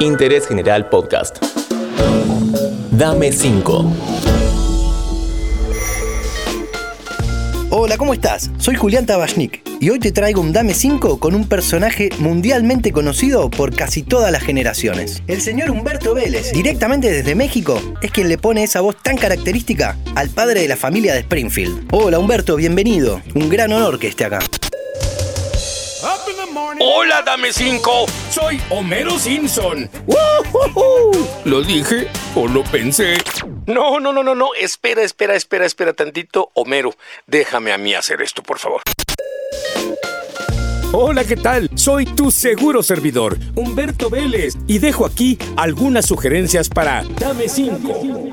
Interés General Podcast. Dame 5. Hola, ¿cómo estás? Soy Julián Tabachnik y hoy te traigo un Dame 5 con un personaje mundialmente conocido por casi todas las generaciones. El señor Humberto Vélez, directamente desde México, es quien le pone esa voz tan característica al padre de la familia de Springfield. Hola Humberto, bienvenido. Un gran honor que esté acá. Hola, dame 5. Soy Homero Simpson. ¿Lo dije o lo pensé? No, no, no, no, no. Espera, espera, espera, espera tantito. Homero, déjame a mí hacer esto, por favor. Hola, ¿qué tal? Soy tu seguro servidor, Humberto Vélez, y dejo aquí algunas sugerencias para Dame 5.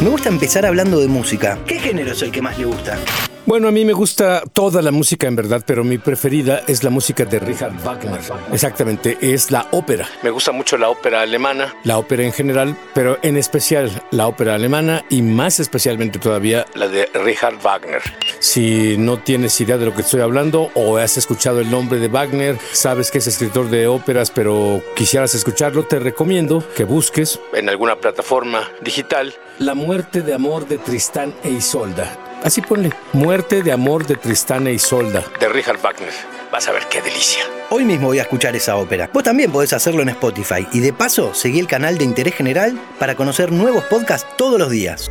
Me gusta empezar hablando de música. ¿Qué género es el que más le gusta? Bueno, a mí me gusta toda la música en verdad, pero mi preferida es la música de Richard Wagner. Exactamente, es la ópera. Me gusta mucho la ópera alemana, la ópera en general, pero en especial la ópera alemana y más especialmente todavía la de Richard Wagner. Si no tienes idea de lo que estoy hablando o has escuchado el nombre de Wagner, sabes que es escritor de óperas, pero quisieras escucharlo, te recomiendo que busques en alguna plataforma digital La muerte de amor de Tristán e Isolda. Así ponle. Muerte de amor de Tristán e Isolda. De Richard Wagner. Vas a ver qué delicia. Hoy mismo voy a escuchar esa ópera. Vos también podés hacerlo en Spotify y de paso seguí el canal de Interés General para conocer nuevos podcasts todos los días.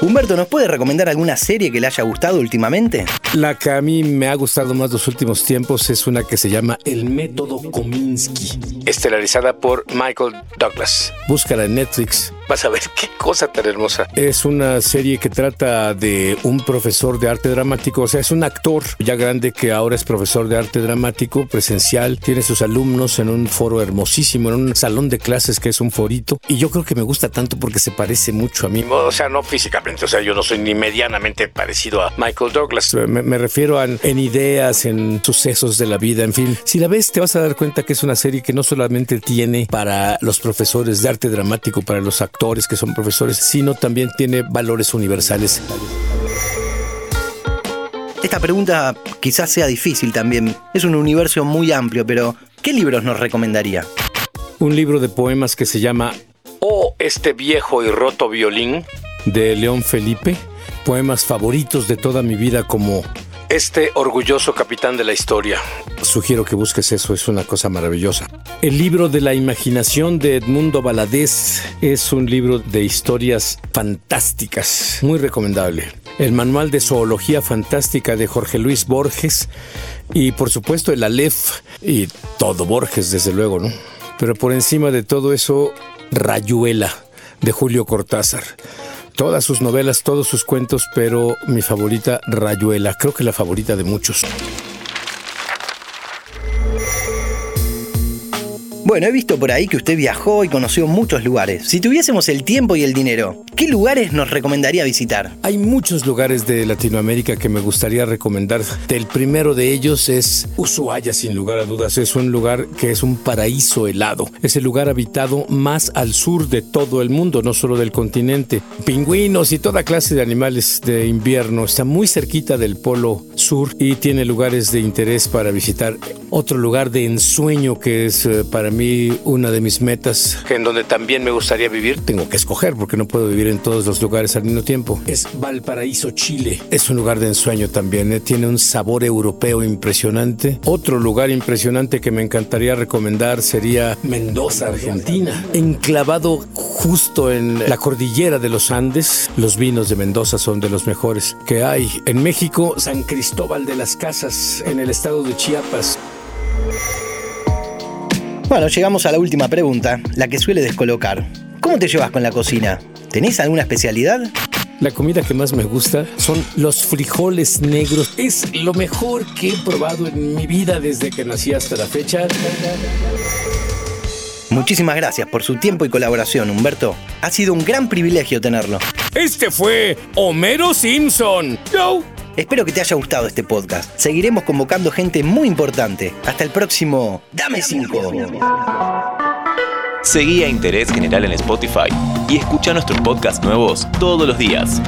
Humberto, ¿nos puede recomendar alguna serie que le haya gustado últimamente? La que a mí me ha gustado más los últimos tiempos es una que se llama El Método Kominsky, estelarizada por Michael Douglas. Búscala en Netflix. Vas a ver qué cosa tan hermosa. Es una serie que trata de un profesor de arte dramático, o sea, es un actor ya grande que ahora es profesor de arte dramático presencial, tiene sus alumnos en un foro hermosísimo, en un salón de clases que es un forito, y yo creo que me gusta tanto porque se parece mucho a mí, o sea, no físicamente, o sea, yo no soy ni medianamente parecido a Michael Douglas, me, me refiero a, en ideas, en sucesos de la vida, en fin, si la ves te vas a dar cuenta que es una serie que no solamente tiene para los profesores de arte dramático, para los actores, que son profesores, sino también tiene valores universales. Esta pregunta quizás sea difícil también. Es un universo muy amplio, pero ¿qué libros nos recomendaría? Un libro de poemas que se llama Oh, este viejo y roto violín, de León Felipe. Poemas favoritos de toda mi vida como este orgulloso capitán de la historia. Sugiero que busques eso, es una cosa maravillosa. El libro de la imaginación de Edmundo Valadez es un libro de historias fantásticas, muy recomendable. El manual de zoología fantástica de Jorge Luis Borges y por supuesto el Aleph y todo Borges desde luego, ¿no? Pero por encima de todo eso, Rayuela de Julio Cortázar todas sus novelas, todos sus cuentos, pero mi favorita, Rayuela, creo que la favorita de muchos. Bueno, he visto por ahí que usted viajó y conoció muchos lugares. Si tuviésemos el tiempo y el dinero, ¿qué lugares nos recomendaría visitar? Hay muchos lugares de Latinoamérica que me gustaría recomendar. El primero de ellos es Ushuaia, sin lugar a dudas. Es un lugar que es un paraíso helado. Es el lugar habitado más al sur de todo el mundo, no solo del continente. Pingüinos y toda clase de animales de invierno. Está muy cerquita del polo sur y tiene lugares de interés para visitar. Otro lugar de ensueño que es eh, para mí una de mis metas, en donde también me gustaría vivir, tengo que escoger porque no puedo vivir en todos los lugares al mismo tiempo, es Valparaíso, Chile. Es un lugar de ensueño también, ¿eh? tiene un sabor europeo impresionante. Otro lugar impresionante que me encantaría recomendar sería Mendoza, Argentina, enclavado justo en la cordillera de los Andes. Los vinos de Mendoza son de los mejores que hay. En México, San Cristóbal de las Casas, en el estado de Chiapas. Bueno, llegamos a la última pregunta, la que suele descolocar. ¿Cómo te llevas con la cocina? ¿Tenés alguna especialidad? La comida que más me gusta son los frijoles negros. Es lo mejor que he probado en mi vida desde que nací hasta la fecha. Muchísimas gracias por su tiempo y colaboración, Humberto. Ha sido un gran privilegio tenerlo. Este fue Homero Simpson. Yo. Espero que te haya gustado este podcast. Seguiremos convocando gente muy importante. Hasta el próximo Dame 5. Seguí a Interés General en Spotify y escucha nuestros podcasts nuevos todos los días.